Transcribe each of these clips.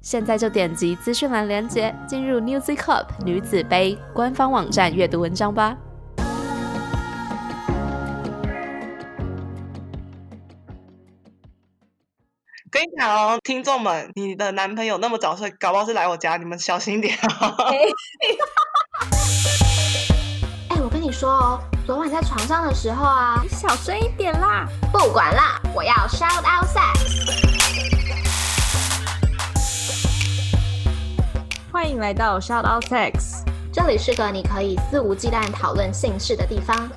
现在就点击资讯栏链接，进入 Newzy Cup 女子杯官方网站阅读文章吧。跟你讲哦，听众们，你的男朋友那么早睡，搞不好是来我家，你们小心一点哦。哎、我跟你说哦，昨晚在床上的时候啊，你小声一点啦！不管啦，我要 shout out sex。欢迎来到 Shout Out Sex。这里是个你可以肆无忌惮讨论性事的地方。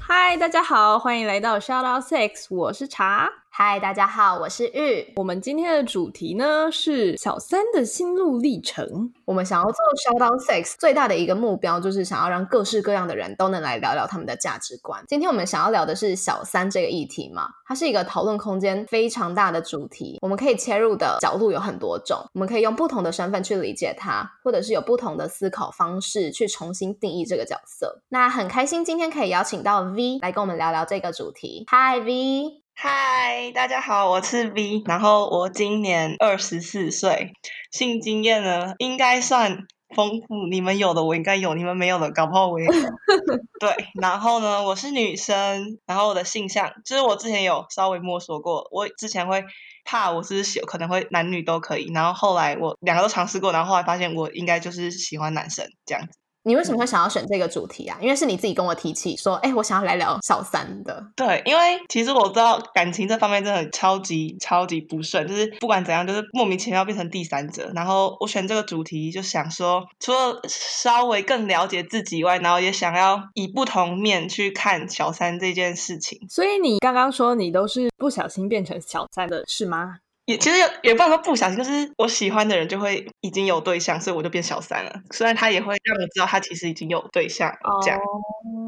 嗨，大家好，欢迎来到 Shout Out Sex，我是茶。嗨，大家好，我是玉。我们今天的主题呢是小三的心路历程。我们想要做 shout out sex 最大的一个目标，就是想要让各式各样的人都能来聊聊他们的价值观。今天我们想要聊的是小三这个议题嘛，它是一个讨论空间非常大的主题，我们可以切入的角度有很多种，我们可以用不同的身份去理解它，或者是有不同的思考方式去重新定义这个角色。那很开心今天可以邀请到 V 来跟我们聊聊这个主题。Hi V。嗨，大家好，我是 V，然后我今年二十四岁，性经验呢应该算丰富，你们有的我应该有，你们没有的搞不好我也有。对，然后呢，我是女生，然后我的性向就是我之前有稍微摸索过，我之前会怕我是喜可能会男女都可以，然后后来我两个都尝试过，然后后来发现我应该就是喜欢男生这样子。你为什么会想要选这个主题啊？因为是你自己跟我提起说，哎，我想要来聊小三的。对，因为其实我知道感情这方面真的超级超级不顺，就是不管怎样，就是莫名其妙变成第三者。然后我选这个主题，就想说，除了稍微更了解自己以外，然后也想要以不同面去看小三这件事情。所以你刚刚说你都是不小心变成小三的，是吗？也其实也也不能说不小心，就是我喜欢的人就会已经有对象，所以我就变小三了。虽然他也会让我知道他其实已经有对象了，这样。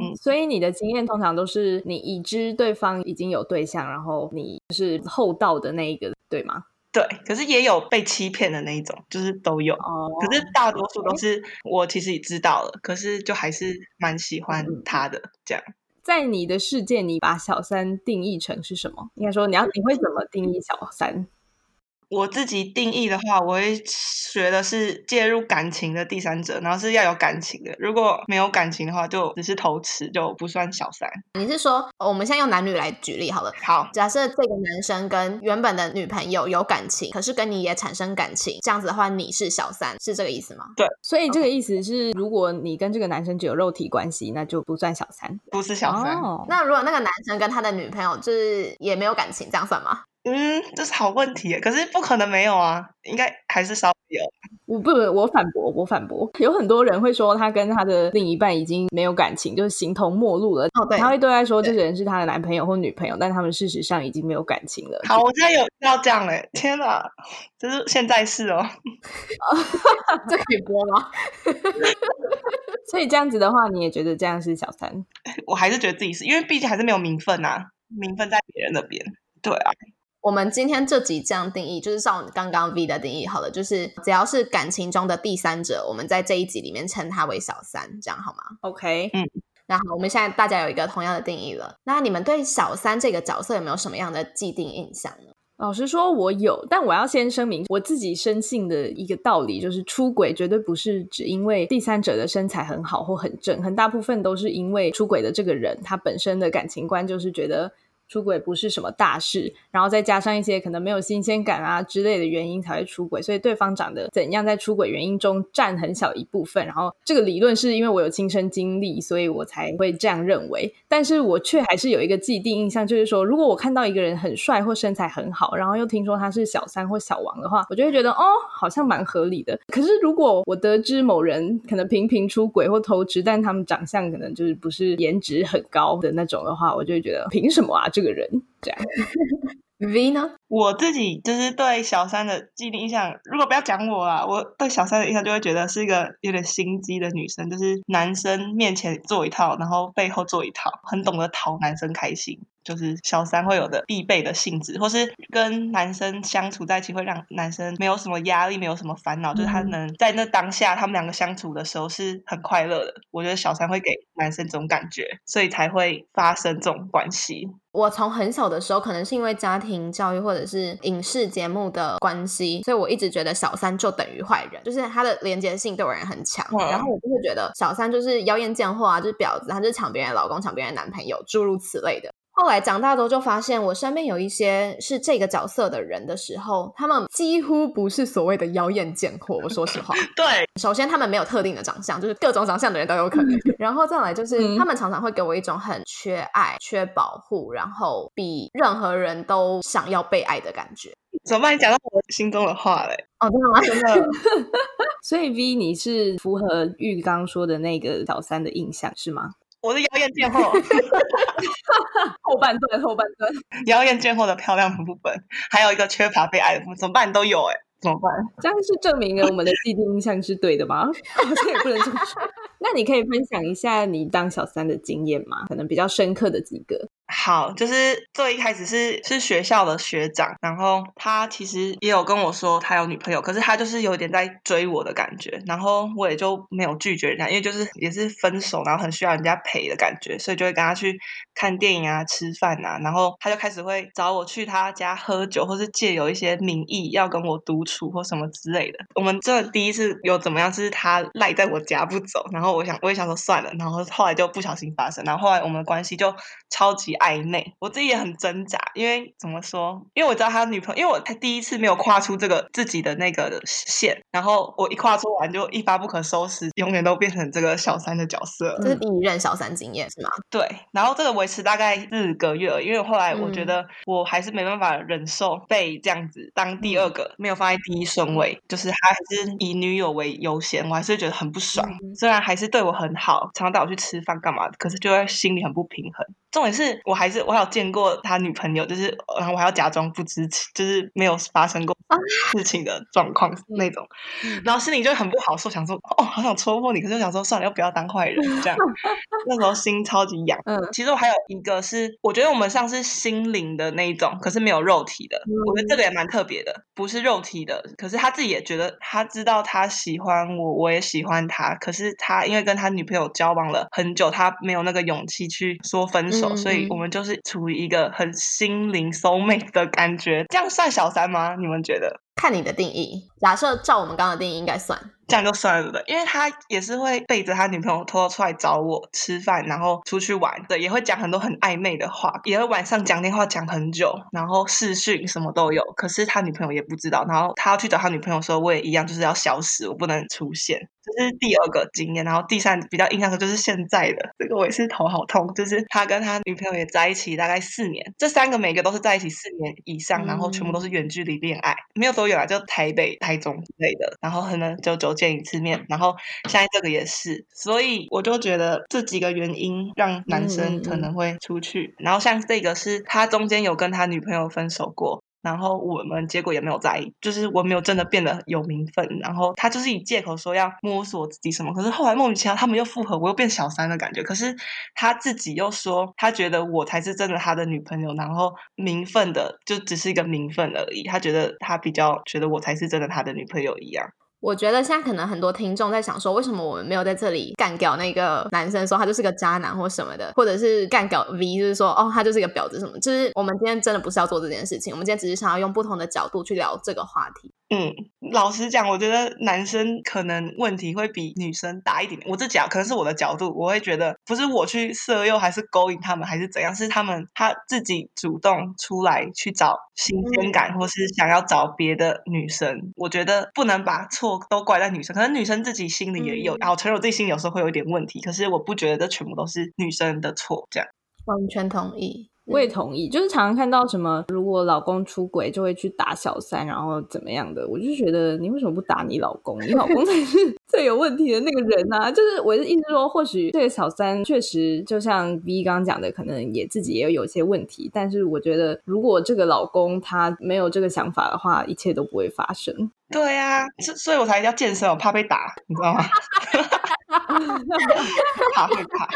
嗯，所以你的经验通常都是你已知对方已经有对象，然后你是厚道的那一个，对吗？对，可是也有被欺骗的那一种，就是都有。哦，可是大多数都是我其实也知道了，可是就还是蛮喜欢他的这样。在你的世界，你把小三定义成是什么？应该说你要你会怎么定义小三？我自己定义的话，我会觉得是介入感情的第三者，然后是要有感情的。如果没有感情的话，就只是偷吃，就不算小三。你是说，我们现在用男女来举例好了。好，假设这个男生跟原本的女朋友有感情，可是跟你也产生感情，这样子的话，你是小三，是这个意思吗？对，所以这个意思是，如果你跟这个男生只有肉体关系，那就不算小三，不是小三。哦，那如果那个男生跟他的女朋友就是也没有感情，这样算吗？嗯，这是好问题，可是不可能没有啊，应该还是稍微有。我不，我反驳，我反驳。有很多人会说他跟他的另一半已经没有感情，就是形同陌路了。哦，对，他会对外说这个人是他的男朋友或女朋友，但他们事实上已经没有感情了。好，我现在有要这样嘞，天哪，就是现在是哦。这可以播吗？所以这样子的话，你也觉得这样是小三？我还是觉得自己是因为毕竟还是没有名分啊，名分在别人那边。对啊。我们今天这集这样定义，就是照刚刚 V 的定义好了，就是只要是感情中的第三者，我们在这一集里面称他为小三，这样好吗？OK，嗯。那好，我们现在大家有一个同样的定义了。那你们对小三这个角色有没有什么样的既定印象呢？老实说，我有，但我要先声明，我自己深信的一个道理就是，出轨绝对不是只因为第三者的身材很好或很正，很大部分都是因为出轨的这个人他本身的感情观就是觉得。出轨不是什么大事，然后再加上一些可能没有新鲜感啊之类的原因才会出轨，所以对方长得怎样在出轨原因中占很小一部分。然后这个理论是因为我有亲身经历，所以我才会这样认为。但是我却还是有一个既定印象，就是说，如果我看到一个人很帅或身材很好，然后又听说他是小三或小王的话，我就会觉得哦，好像蛮合理的。可是如果我得知某人可能频频出轨或偷吃，但他们长相可能就是不是颜值很高的那种的话，我就会觉得凭什么啊？这这个人这样，V 呢？我自己就是对小三的既定印象，如果不要讲我啊，我对小三的印象就会觉得是一个有点心机的女生，就是男生面前做一套，然后背后做一套，很懂得讨男生开心。就是小三会有的必备的性质，或是跟男生相处在一起会让男生没有什么压力，没有什么烦恼，就是他能在那当下他们两个相处的时候是很快乐的。我觉得小三会给男生这种感觉，所以才会发生这种关系。我从很小的时候，可能是因为家庭教育或者是影视节目的关系，所以我一直觉得小三就等于坏人，就是他的连接性对我人很强。然后我就会觉得小三就是妖艳贱货啊，就是婊子，他就是抢别人老公、抢别人男朋友，诸如此类的。后来长大之后，就发现我身边有一些是这个角色的人的时候，他们几乎不是所谓的妖艳贱货。我说实话，对，首先他们没有特定的长相，就是各种长相的人都有可能。然后再来就是，他们常常会给我一种很缺爱、缺保护，然后比任何人都想要被爱的感觉。怎么办？你讲到我心中的话嘞？哦，真的吗？真的。所以 V，你是符合玉刚说的那个小三的印象是吗？我是妖艳贱货，后半段后半段，妖艳贱货的漂亮的部分，还有一个缺乏被爱的部分，怎么办？都有哎，怎么办？这样是证明了我们的既定印象是对的吗？好像也不能这么说。那你可以分享一下你当小三的经验吗？可能比较深刻的几个。好，就是最一开始是是学校的学长，然后他其实也有跟我说他有女朋友，可是他就是有点在追我的感觉，然后我也就没有拒绝人家，因为就是也是分手，然后很需要人家陪的感觉，所以就会跟他去看电影啊、吃饭啊，然后他就开始会找我去他家喝酒，或是借有一些名义要跟我独处或什么之类的。我们这第一次有怎么样，是他赖在我家不走，然后我想我也想说算了，然后后来就不小心发生，然后后来我们的关系就超级。暧昧，我自己也很挣扎，因为怎么说？因为我知道他女朋友，因为我他第一次没有跨出这个自己的那个线，然后我一跨出完就一发不可收拾，永远都变成这个小三的角色。这是第一任小三经验是吗？对，然后这个维持大概四个月，因为后来我觉得我还是没办法忍受被这样子当第二个，没有放在第一顺位，就是他还是以女友为优先，我还是觉得很不爽。虽然还是对我很好，常常带我去吃饭干嘛的，可是就会心里很不平衡。重点是我还是我还有见过他女朋友，就是然后我还要假装不知情，就是没有发生过事情的状况那种，然后心里就很不好受，想说哦，好想戳破你，可是想说算了，又不要当坏人这样。那时候心超级痒。嗯，其实我还有一个是，我觉得我们像是心灵的那一种，可是没有肉体的。我觉得这个也蛮特别的，不是肉体的，可是他自己也觉得他知道他喜欢我，我也喜欢他，可是他因为跟他女朋友交往了很久，他没有那个勇气去说分手。所以我们就是处于一个很心灵 soul mate 的感觉，这样算小三吗？你们觉得？看你的定义。假设照我们刚刚的定义，应该算。这样就算了的，因为他也是会背着他女朋友偷偷出来找我吃饭，然后出去玩的，也会讲很多很暧昧的话，也会晚上讲电话讲很久，然后视讯什么都有。可是他女朋友也不知道，然后他要去找他女朋友的时候，我也一样就是要消失，我不能出现。这是第二个经验，然后第三比较印象的就是现在的这个，我也是头好痛。就是他跟他女朋友也在一起大概四年，这三个每个都是在一起四年以上，然后全部都是远距离恋爱，没有多远啊，就台北、台中之类的，然后可能九九见一次面，然后现在这个也是，所以我就觉得这几个原因让男生可能会出去，然后像这个是他中间有跟他女朋友分手过。然后我们结果也没有在意，就是我没有真的变得有名分。然后他就是以借口说要摸索自己什么，可是后来莫名其妙他们又复合，我又变小三的感觉。可是他自己又说他觉得我才是真的他的女朋友，然后名分的就只是一个名分而已。他觉得他比较觉得我才是真的他的女朋友一样。我觉得现在可能很多听众在想说，为什么我们没有在这里干掉那个男生，说他就是个渣男或什么的，或者是干掉 V，就是说哦，他就是个婊子什么？就是我们今天真的不是要做这件事情，我们今天只是想要用不同的角度去聊这个话题。嗯，老实讲，我觉得男生可能问题会比女生大一点。我自己啊，可能是我的角度，我会觉得不是我去色诱还是勾引他们还是怎样，是他们他自己主动出来去找新鲜感，或是想要找别的女生。我觉得不能把错都怪在女生，可能女生自己心里也有，我承认我自己心里有时候会有一点问题，可是我不觉得这全部都是女生的错。这样完全同意。我也同意，就是常常看到什么，如果老公出轨就会去打小三，然后怎么样的，我就觉得你为什么不打你老公？你老公 才是最有问题的那个人啊！就是我的意思说，或许这个小三确实就像 V 刚刚讲的，可能也自己也有些问题，但是我觉得如果这个老公他没有这个想法的话，一切都不会发生。对呀、所所以我才要健身，我怕被打，你知道吗？怕会怕。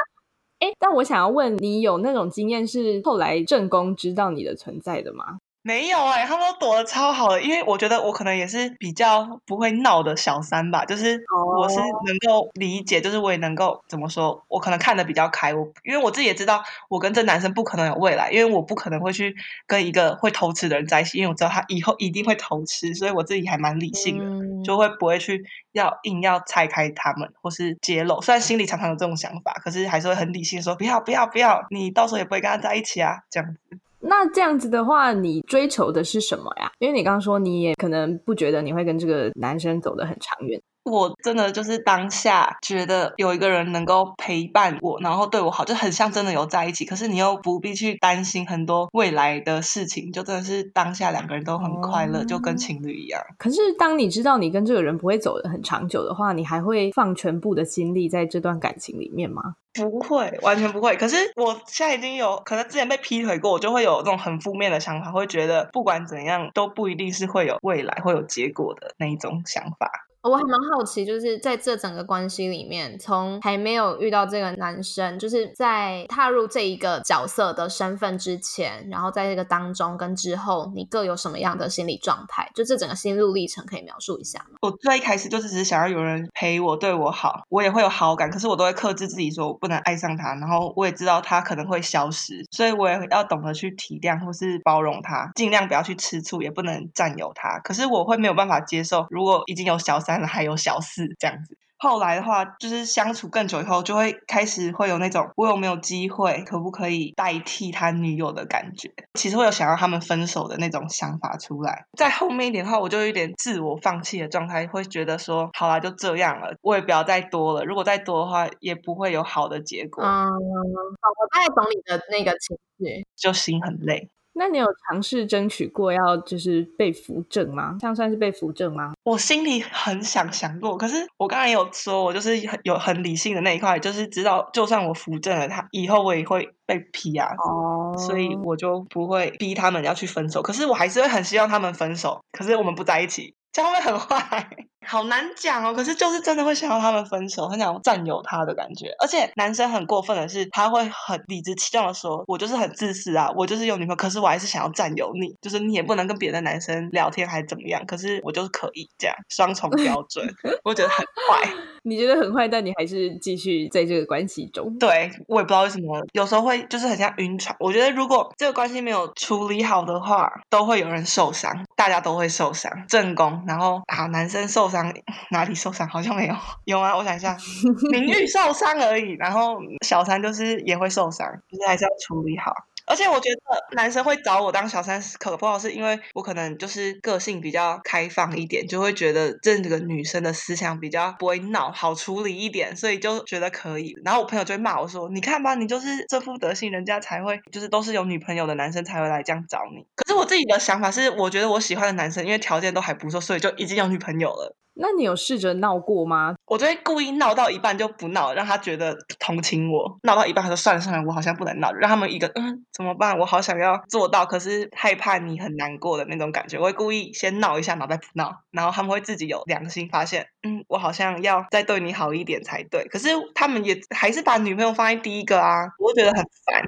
哎，但我想要问你，有那种经验是后来正宫知道你的存在的吗？没有哎、他们都躲得超好的，因为我觉得我可能也是比较不会闹的小三吧，就是我是能够理解，就是我也能够怎么说，我可能看得比较开，我因为我自己也知道我跟这男生不可能有未来，因为我不可能会去跟一个会偷吃的人在一起，因为我知道他以后一定会偷吃，所以我自己还蛮理性的，嗯。就会不会去要硬要拆开他们或是揭露，虽然心里常常有这种想法，可是还是会很理性地说不要不要不要，你到时候也不会跟他在一起啊，这样子。那这样子的话，你追求的是什么呀？因为你刚刚说你也可能不觉得你会跟这个男生走得很长远。我真的就是当下觉得有一个人能够陪伴我，然后对我好，就很像真的有在一起。可是你又不必去担心很多未来的事情，就真的是当下两个人都很快乐，就跟情侣一样。可是当你知道你跟这个人不会走得很长久的话，你还会放全部的心力在这段感情里面吗？不会，完全不会。可是我现在已经有可能之前被劈腿过，我就会有这种很负面的想法，会觉得不管怎样都不一定是会有未来、会有结果的那一种想法。我还蛮好奇，就是在这整个关系里面，从还没有遇到这个男生，就是在踏入这一个角色的身份之前，然后在这个当中跟之后，你各有什么样的心理状态？就这整个心路历程，可以描述一下吗？我最一开始就是只是想要有人陪我、对我好，我也会有好感，可是我都会克制自己，说我不能爱上他。然后我也知道他可能会消失，所以我也要懂得去体谅或是包容他，尽量不要去吃醋，也不能占有他。可是我会没有办法接受，如果已经有小三了，还有小四这样子。后来的话，就是相处更久以后，就会开始会有那种我有没有机会，可不可以代替他女友的感觉。其实会有想要他们分手的那种想法出来。在后面一点的话，我就有点自我放弃的状态，会觉得说，好啦，就这样了，我也不要再多了。如果再多的话，也不会有好的结果，嗯，好我大概懂你的那个情绪。就心很累。那你有尝试争取过要就是被扶正吗？这样算是被扶正吗？我心里很想想过，可是我刚才有说，我就是很有很理性的那一块，就是知道，就算我扶正了他，以后我也会被批啊。哦所以我就不会逼他们要去分手，可是我还是会很希望他们分手，可是我们不在一起，这样会很坏？好难讲哦。可是就是真的会想要他们分手，很想占有他的感觉。而且男生很过分的是，他会很理直气壮的说：“我就是很自私啊，我就是有女朋友，可是我还是想要占有你，就是你也不能跟别的男生聊天还怎么样，可是我就是可以这样，双重标准，我觉得很坏。”你觉得很坏，但你还是继续在这个关系中。对我也不知道为什么，有时候会就是很像晕船。我觉得如果这个关系没有处理好的话，都会有人受伤，大家都会受伤。正宫，然后啊，男生受伤哪里受伤？好像没有，有啊，我想一下，名誉受伤而已。然后小三就是也会受伤，就是还是要处理好。而且我觉得男生会找我当小三，可不好是因为我可能就是个性比较开放一点，就会觉得这个女生的思想比较不会闹，好处理一点，所以就觉得可以。然后我朋友就会骂我说：“你看吧，你就是这副德性，人家才会就是都是有女朋友的男生才会来这样找你。”可是我自己的想法是，我觉得我喜欢的男生因为条件都还不错，所以就已经有女朋友了。那你有试着闹过吗？我就会故意闹到一半就不闹，让他觉得同情我。闹到一半，他说算了算了，我好像不能闹，让他们一个嗯怎么办？我好想要做到，可是害怕你很难过的那种感觉。我会故意先闹一下，然后再不闹，然后他们会自己有良心发现，嗯，我好像要再对你好一点才对。可是他们也还是把女朋友放在第一个啊，我会觉得很烦。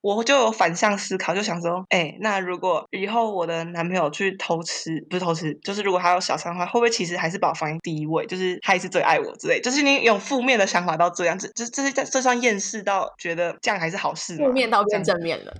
我就有反向思考，就想说，哎、那如果以后我的男朋友去偷吃，不是偷吃，就是如果他有小三的话，会不会其实还是把我放在第一位，就是他也是最爱我之类，就是你有负面的想法到这样子，这这是这这算厌世到觉得这样还是好事吗？负面到变正面了。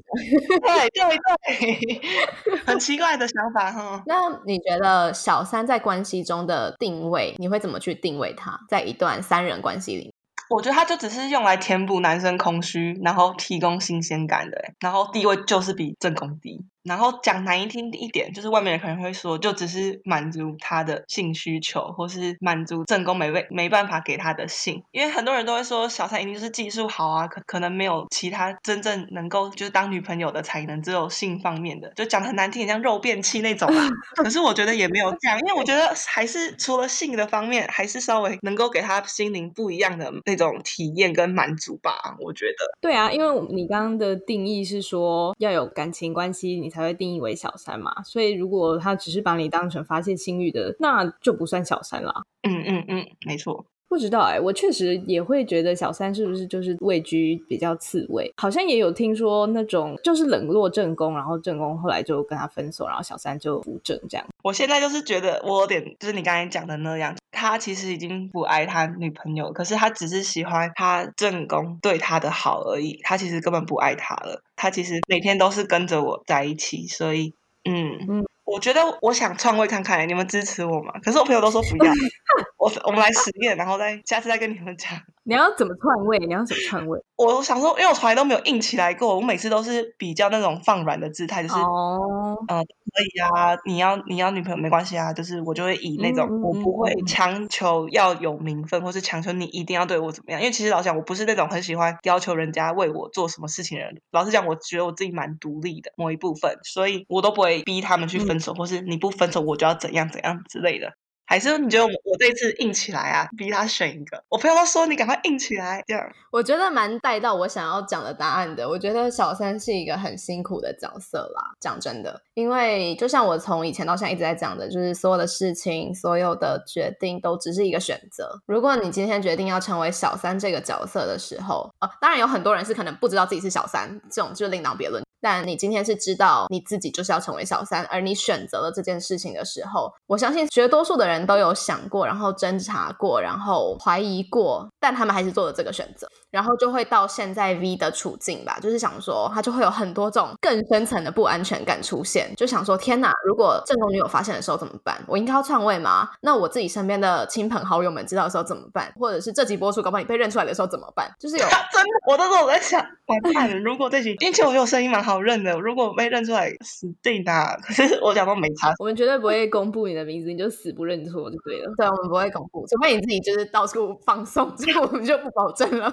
对 对对，很奇怪的想法哈。那你觉得小三在关系中的定位，你会怎么去定位他？在一段三人关系里面，我觉得他就只是用来填补男生空虚，然后提供新鲜感的，然后地位就是比正宫低，然后讲难听一点，就是外面人可能会说，就只是满足他的性需求，或是满足正宫没被没办法给他的性。因为很多人都会说，小三一定就是技术好啊，可可能没有其他真正能够就是当女朋友的才能，只有性方面的，就讲的很难听，像肉便器那种啊。可是我觉得也没有这样，因为我觉得还是除了性的方面，还是稍微能够给他心灵不一样的那种体验跟满足吧。我觉得，对啊，因为你刚刚的定义是说要有感情关系，你才才会定义为小三嘛。所以如果他只是把你当成发泄性欲的，那就不算小三啦。嗯嗯嗯，没错。不知道哎，我确实也会觉得小三是不是就是位居比较次位？好像也有听说那种就是冷落正宫，然后正宫后来就跟他分手，然后小三就扶正这样。我现在就是觉得我有点就是你刚才讲的那样，他其实已经不爱他女朋友，可是他只是喜欢他正宫对他的好而已，他其实根本不爱他了。他其实每天都是跟着我在一起，所以嗯嗯。我觉得我想篡位看看，你们支持我吗？可是我朋友都说不要，我我们来实验，然后再下次再跟你们讲。你要怎么篡位？你要怎么篡位？我想说，因为我从来都没有硬起来过，我每次都是比较那种放软的姿态，就是哦，呃，可以啊，你要你要女朋友没关系啊，就是我就会以那种我不会强求要有名分，或是强求你一定要对我怎么样。因为其实老实讲，我不是那种很喜欢要求人家为我做什么事情的人。老实讲，我觉得我自己蛮独立的某一部分，所以我都不会逼他们去分手，或是你不分手我就要怎样怎样之类的。还是你觉得我我这次硬起来啊，逼他选一个？我朋友都说你赶快硬起来，这样我觉得蛮带到我想要讲的答案的。我觉得小三是一个很辛苦的角色啦，讲真的，因为就像我从以前到现在一直在讲的，就是所有的事情、所有的决定都只是一个选择。如果你今天决定要成为小三这个角色的时候，啊，当然有很多人是可能不知道自己是小三，这种就另当别论。但你今天是知道你自己就是要成为小三，而你选择了这件事情的时候，我相信绝多数的人都有想过，然后侦查过，然后怀疑过，但他们还是做了这个选择，然后就会到现在 V 的处境吧，就是想说他就会有很多种更深层的不安全感出现，就想说天哪，如果正宫女友发现的时候怎么办？我应该要篡位吗？那我自己身边的亲朋好友们知道的时候怎么办？或者是这集播出，搞不好你被认出来的时候怎么办？就是有 真的，我都是我在想，完蛋了，如果这集，并且我有声音蛮。好认的，如果被认出来，死定啦！可是我讲都没差，我们绝对不会公布你的名字，你就死不认错就对了。对，我们不会公布，除非你自己就是到处放送，这样我们就不保证了。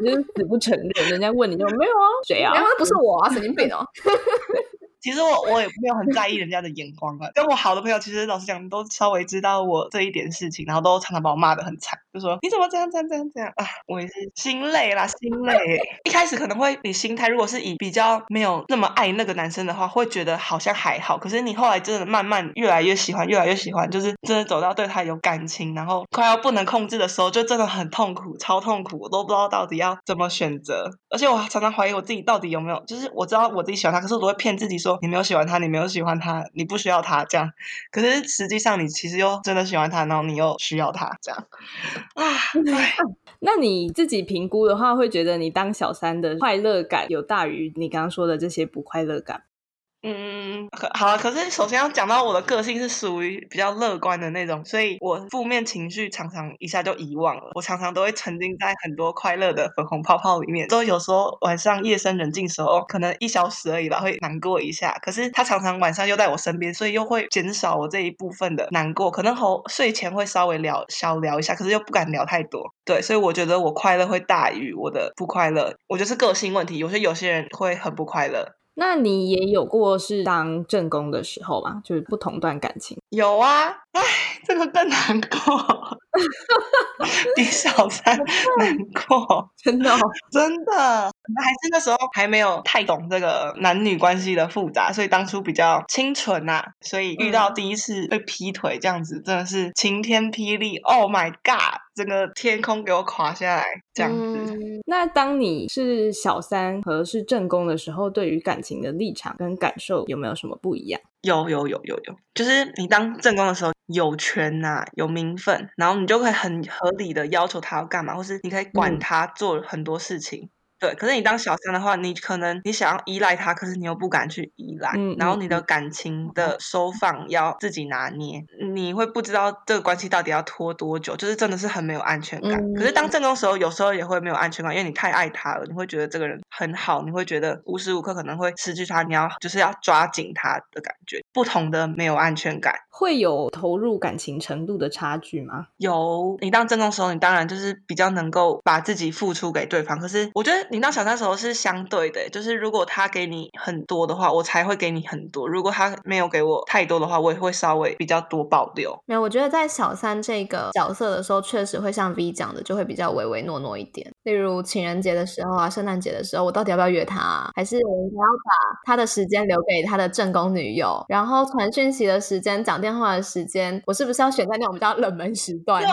你就是死不承认，人家问你就没有啊，谁啊？然后不是我啊，神经病哦。其实我我也没有很在意人家的眼光啊。跟我好的朋友，其实老实讲，都稍微知道我这一点事情，然后都常常把我骂的很惨，就说你怎么这样这样这样这样啊！我也是心累啦，心累。一开始可能会你心态，如果是以比较没有那么爱那个男生的话，会觉得好像还好。可是你后来真的慢慢越来越喜欢，越来越喜欢，就是真的走到对他有感情，然后快要不能控制的时候，就真的很痛苦，超痛苦，我都不知道到底要怎么选择。而且我常常怀疑我自己到底有没有，就是我知道我自己喜欢他，可是我都会骗自己说。你没有喜欢他，你没有喜欢他，你不需要他这样。可是实际上，你其实又真的喜欢他，然后你又需要他这样。啊，那你自己评估的话，会觉得你当小三的快乐感有大于你刚刚说的这些不快乐感？嗯，可好了。可是首先要讲到我的个性是属于比较乐观的那种，所以我负面情绪常常一下就遗忘了。我常常都会沉浸在很多快乐的粉红泡泡里面。都有时候晚上夜深人静时候，可能一小时而已吧，会难过一下。可是他常常晚上又在我身边，所以又会减少我这一部分的难过。可能后睡前会稍微聊小聊一下，可是又不敢聊太多。对，所以我觉得我快乐会大于我的不快乐。我觉得是个性问题。有些有些人会很不快乐。那你也有过是当正宫的时候吗？就是不同段感情。有啊，唉，这个更难过，比小三难过，真的真的，还是那时候还没有太懂这个男女关系的复杂，所以当初比较清纯呐，所以遇到第一次被劈腿这样子，真的是晴天霹雳，Oh my God！整个天空给我垮下来，这样子。那当你是小三和是正宫的时候，对于感情的立场跟感受有没有什么不一样？有有有有有，就是你当正宫的时候，有权呐，有名分，然后你就可以很合理的要求他要干嘛，或是你可以管他做很多事情。对，可是你当小三的话，你可能你想要依赖他，可是你又不敢去依赖，嗯然后嗯你的感情的收放要自己拿捏，你会不知道这个关系到底要拖多久，就是真的是很没有安全感。可是当正宫时候，有时候也会没有安全感，因为你太爱他了，你会觉得这个人很好，你会觉得无时无刻可能会失去他，你要就是要抓紧他的感觉，不同的没有安全感。会有投入感情程度的差距吗？有你当正宫时候，你当然就是比较能够把自己付出给对方。可是我觉得你当小三时候是相对的，就是如果他给你很多的话，我才会给你很多；如果他没有给我太多的话，我也会稍微比较多保留。没有，我觉得在小三这个角色的时候，确实会像 V 讲的，就会比较唯唯诺诺一点。例如情人节的时候啊，圣诞节的时候，我到底要不要约他、啊？还是我应该要把他的时间留给他的正宫女友？然后传讯息的时间、讲电话的时间，我是不是要选在那种比较冷门时段，就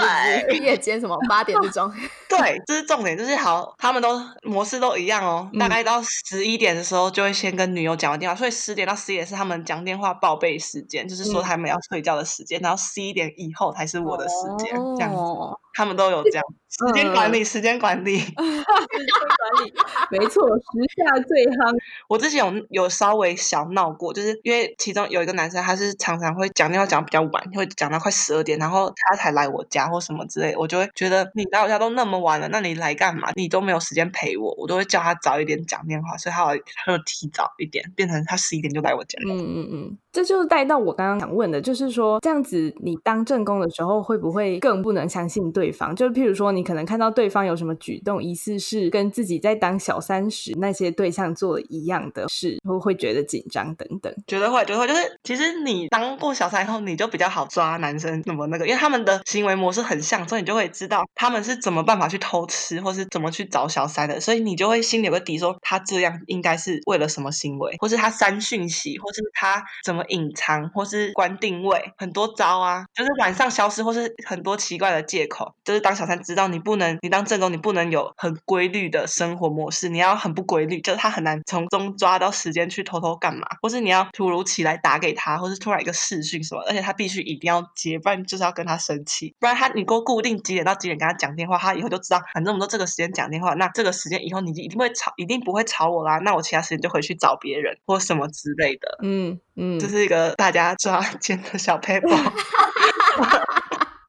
是夜间什么八点这种？对，这是重点，就是好，他们都模式都一样哦。大概到十一点的时候，就会先跟女友讲完电话，所以十点到十一点是他们讲电话报备时间，就是说他们要睡觉的时间，然后十一点以后才是我的时间，这样子。哦他们都有这样时间管理，时间管理。时间管理，没错，时下最夯。我之前有有稍微小闹过，就是因为其中有一个男生，他是常常会讲电话讲比较晚，会讲到快十二点，然后他才来我家或什么之类，我就会觉得你来我家都那么晚了，那你来干嘛？你都没有时间陪我，我都会叫他早一点讲电话，所以他有他就提早一点，变成他十一点就来我家。嗯嗯嗯，这就是带到我刚刚想问的，就是说这样子，你当正宫的时候，会不会更不能相信对方？就是譬如说，你可能看到对方有什么举动，疑似是跟自己在当小三时那些对象做一样的事，会会觉得紧张等等。觉得会，觉得会，就是其实你当过小三以后，你就比较好抓男生怎么那个，因为他们的行为模式很像，所以你就会知道他们是怎么办法去偷吃，或是怎么去找小三的，所以你就会心里有个底，说他这样应该是为了什么行为，或是他删讯息，或是他怎么隐藏，或是关定位，很多招啊，就是晚上消失，或是很多奇怪的借口，就是当小三知道你不能，你当正宫你不能有很规律的生活模式，你要很不规律，就是他很难从中抓到时间去偷偷干嘛，或是你要突如其来打给他，或是突然一个视讯什么，而且他必须一定要接，不然就是要跟他生气，不然他你给我固定几点到几点跟他讲电话，他以后就知道，反正我们都这个时间讲电话，那这个时间以后你一定会吵，一定不会吵我啦，那我其他时间就回去找别人或什么之类的，嗯嗯，这是一个大家抓 奸的小 paper。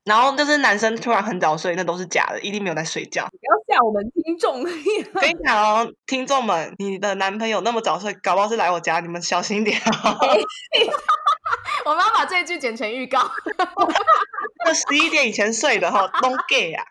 然后就是男生突然很早睡，那都是假的，一定没有在睡觉。不要吓我们听众。跟你讲哦，听众们，你的男朋友那么早睡，搞不好是来我家，你们小心点哦。我们要把这一句剪成预告。那十一点以前睡的哈，都 gay 啊。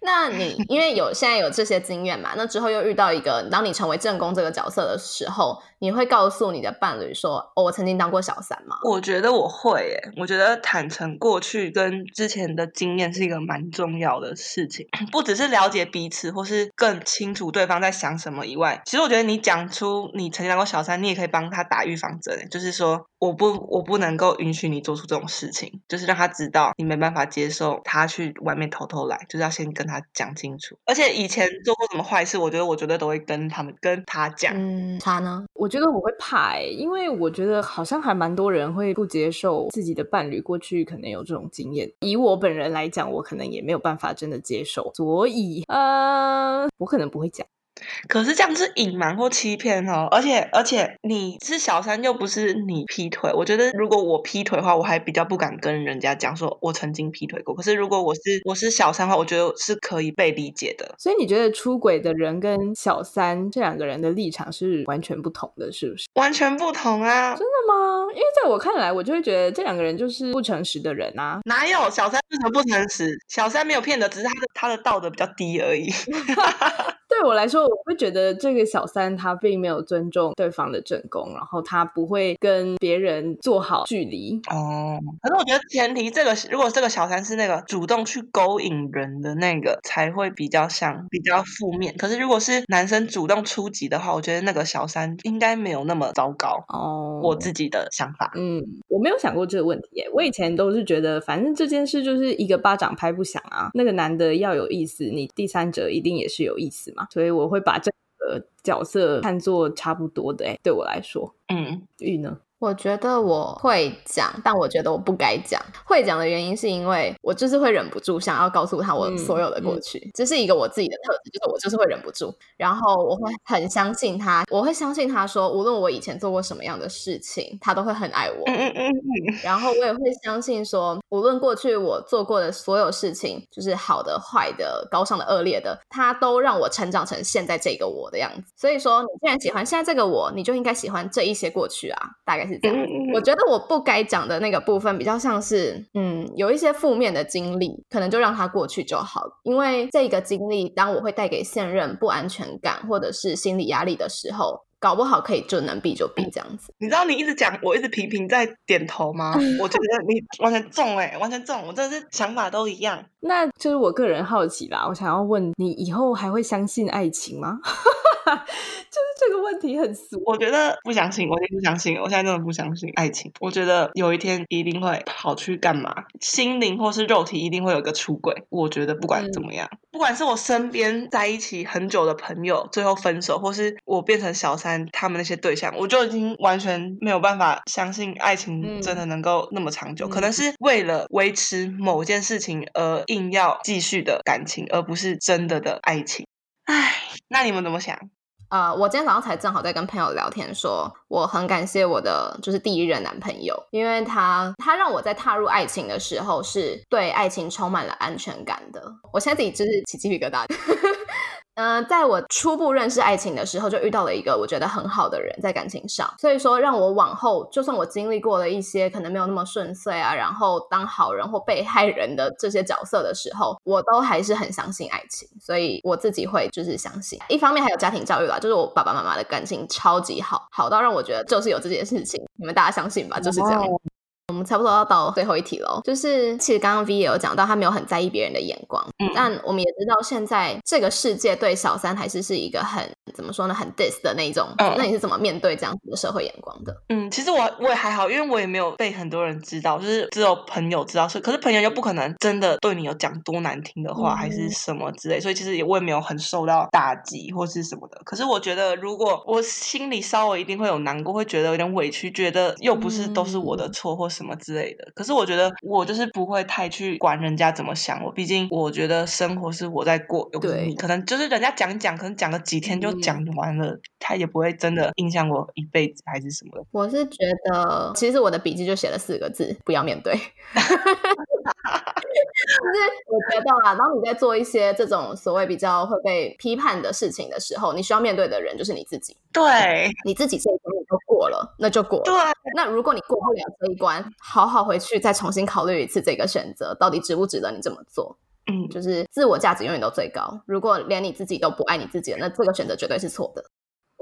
那你因为有现在有这些经验嘛，那之后又遇到一个，当你成为正宫这个角色的时候，你会告诉你的伴侣说：“哦，我曾经当过小三吗我觉得我会耶，我觉得坦诚过去跟之前的经验是一个蛮重要的事情，不只是了解彼此，或是更清楚对方在想什么以外，其实我觉得你讲出你曾经当过小三，你也可以帮他打预防针，就是说我不我不能够允许你做出这种事情，就是让他知道你没办法接受他去外面偷偷来，就是要先跟他讲清楚。而且以前做过什么坏事，我觉得我绝对都会跟他们跟他？”讲。嗯，他呢？我觉得我会怕、欸，因为我觉得好像还蛮多人会不接受自己的伴侣过去可能有这种经验。以我本人来讲，我可能也没有办法真的接受，所以呃，我可能不会讲。可是这样是隐瞒或欺骗哦，而且而且你是小三又不是你劈腿，我觉得如果我劈腿的话，我还比较不敢跟人家讲说我曾经劈腿过。可是如果我是我是小三的话，我觉得是可以被理解的。所以你觉得出轨的人跟小三这两个人的立场是完全不同的，是不是？完全不同啊！真的吗？因为在我看来，我就会觉得这两个人就是不诚实的人啊。哪有小三为什么不诚实？小三没有骗的，只是他的他的道德比较低而已。对我来说，我会觉得这个小三他并没有尊重对方的正宫，然后他不会跟别人做好距离。哦，可是我觉得前提这个如果这个小三是那个主动去勾引人的那个，才会比较像比较负面。可是如果是男生主动出击的话，我觉得那个小三应该没有那么糟糕。哦，我自己的想法，嗯，我没有想过这个问题耶。我以前都是觉得，反正这件事就是一个巴掌拍不响啊。那个男的要有意思，你第三者一定也是有意思嘛。所以我会把这个角色看作差不多的。哎，对我来说，嗯，玉呢？我觉得我会讲，但我觉得我不该讲。会讲的原因是因为我就是会忍不住想要告诉他我所有的过去，这是一个我自己的特质，就是我就是会忍不住，然后我会很相信他，我会相信他说，无论我以前做过什么样的事情，他都会很爱我。嗯嗯嗯嗯。然后我也会相信说，无论过去我做过的所有事情，就是好的、坏的、高尚的、恶劣的，他都让我成长成现在这个我的样子。所以说，你既然喜欢现在这个我，你就应该喜欢这一些过去啊，大概是这样。我觉得我不该讲的那个部分，比较像是，嗯，有一些负面的经历，可能就让它过去就好。因为这个经历，当我会带给现任不安全感或者是心理压力的时候。搞不好可以就能避就避这样子。你知道你一直讲，我一直频频在点头吗？我觉得你完全中哎，完全中，我真的是想法都一样。那就是我个人好奇啦，我想要问你，以后还会相信爱情吗？就是这个问题很俗。我觉得不相信，我已经不相信。我现在真的不相信爱情。我觉得有一天一定会跑去干嘛，心灵或是肉体一定会有一个出轨。我觉得不管怎么样，不管是我身边在一起很久的朋友最后分手，或是我变成小三。他们那些对象，我就已经完全没有办法相信爱情真的能够那么长久。可能是为了维持某件事情而硬要继续的感情，而不是真的的爱情。唉，那你们怎么想？呃，我今天早上才正好在跟朋友聊天，说我很感谢我的就是第一任男朋友，因为他他让我在踏入爱情的时候是对爱情充满了安全感的。我现在自己就是起鸡皮疙瘩。嗯，在我初步认识爱情的时候，就遇到了一个我觉得很好的人，在感情上，所以说让我往后，就算我经历过了一些可能没有那么顺遂啊，然后当好人或被害人的这些角色的时候，我都还是很相信爱情，所以我自己会就是相信。一方面还有家庭教育啦，就是我爸爸妈妈的感情超级好，好到让我觉得就是有这件事情，你们大家相信吧，就是这样。我们差不多要到最后一题了，就是其实刚刚 V 也有讲到，他没有很在意别人的眼光，嗯但我们也知道现在这个世界对小三还是是一个很怎么说呢，很 dis 的那一种。嗯那你是怎么面对这样子的社会眼光的？嗯，其实我我也还好，因为我也没有被很多人知道，就是只有朋友知道。是，可是朋友又不可能真的对你有讲多难听的话，还是什么之类，所以其实也我也没有很受到打击或是什么的。可是我觉得，如果我心里稍微一定会有难过，会觉得有点委屈，觉得又不是都是我的错或。什么之类的，可是我觉得我就是不会太去管人家怎么想我，毕竟我觉得生活是我在过，又不是你。可能就是人家讲讲，可能讲了几天就讲完了，他也不会真的影响我一辈子还是什么的。我是觉得，其实我的笔记就写了四个字：不要面对。就是我觉得啊，当你在做一些这种所谓比较会被批判的事情的时候，你需要面对的人就是你自己。对，你自己这一关你都过了，那就过。对，那如果你过不了这一关，好好回去再重新考虑一次这个选择，到底值不值得你这么做？嗯，就是自我价值永远都最高。如果连你自己都不爱你自己，那这个选择绝对是错的。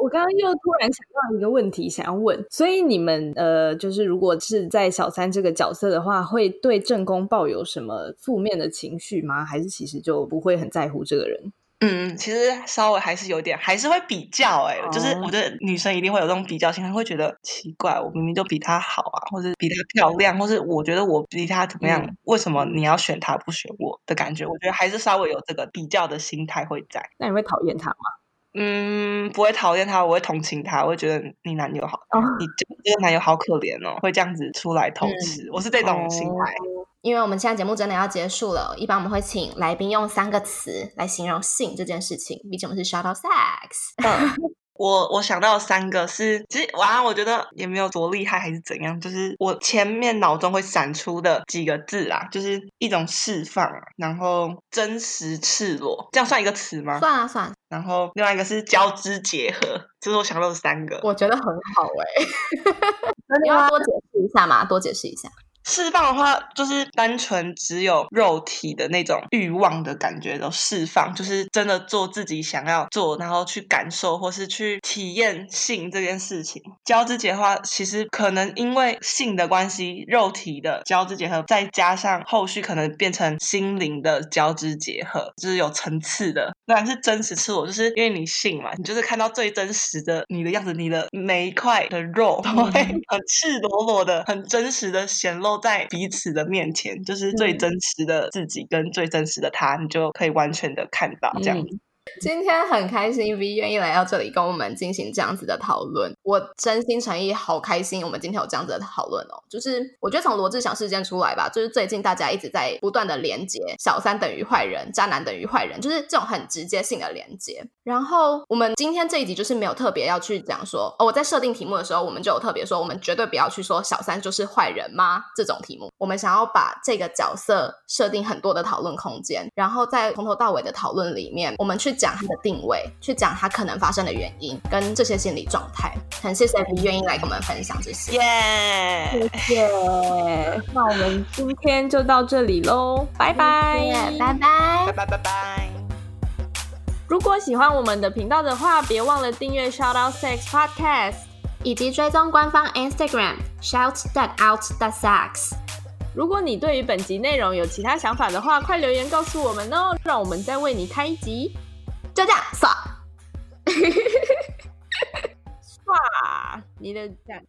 我刚刚又突然想到一个问题，想要问，所以你们呃，就是如果是在小三这个角色的话，会对正宫抱有什么负面的情绪吗？还是其实就不会很在乎这个人？嗯，其实稍微还是有点，还是会比较。哎，就是我觉得女生一定会有这种比较心，会觉得奇怪，我明明就比她好啊，或者比她漂亮，或是我觉得我比她怎么样，为什么你要选她不选我的感觉？我觉得还是稍微有这个比较的心态会在。那你会讨厌她吗？嗯，不会讨厌他，我会同情他，我会觉得你男友好，你这个男友好可怜哦，会这样子出来偷吃，我是这种心态。因为我们现在节目真的要结束了，一般我们会请来宾用三个词来形容性这件事情，毕竟我们是 shout out sex。我我想到三个是，其实哇，我觉得也没有多厉害，还是怎样，就是我前面脑中会闪出的几个字啊，就是一种释放，然后真实赤裸，这样算一个词吗？算啊算。然后另外一个是交织结合，这是我想到的三个，我觉得很好哎。你要多解释一下嘛？多解释一下。释放的话，就是单纯只有肉体的那种欲望的感觉都释放，就是真的做自己想要做，然后去感受或是去体验性这件事情。交织结合，其实可能因为性的关系，肉体的交织结合，再加上后续可能变成心灵的交织结合，就是有层次的。当然是真实赤裸，就是因为你性嘛，你就是看到最真实的你的样子，你的每一块的肉都会很赤裸裸的、很真实的显露。在彼此的面前，就是最真实的自己跟最真实的他，你就可以完全的看到这样子。今天很开心，V 愿意来到这里跟我们进行这样子的讨论。我真心诚意好开心，我们今天有这样子的讨论哦。就是我觉得从罗志祥事件出来吧，就是最近大家一直在不断的连接小三等于坏人，渣男等于坏人，就是这种很直接性的连接。然后我们今天这一集就是没有特别要去讲说，哦，我在设定题目的时候，我们就有特别说，我们绝对不要去说小三就是坏人吗？这种题目，我们想要把这个角色设定很多的讨论空间，然后在从头到尾的讨论里面，我们去讲他的定位，去讲他可能发生的原因跟这些心理状态。很谢谢你愿意来跟我们分享这些。耶！谢谢。那我们今天就到这里喽，拜拜，拜拜拜。拜拜拜。如果喜欢我们的频道的话，别忘了订阅 Shout Out Sex Podcast。以及追踪官方 Instagram shout that out that sex。如果你对于本集内容有其他想法的话，快留言告诉我们哦，让我们再为你开一集。就这样，耍。哇，你的赞。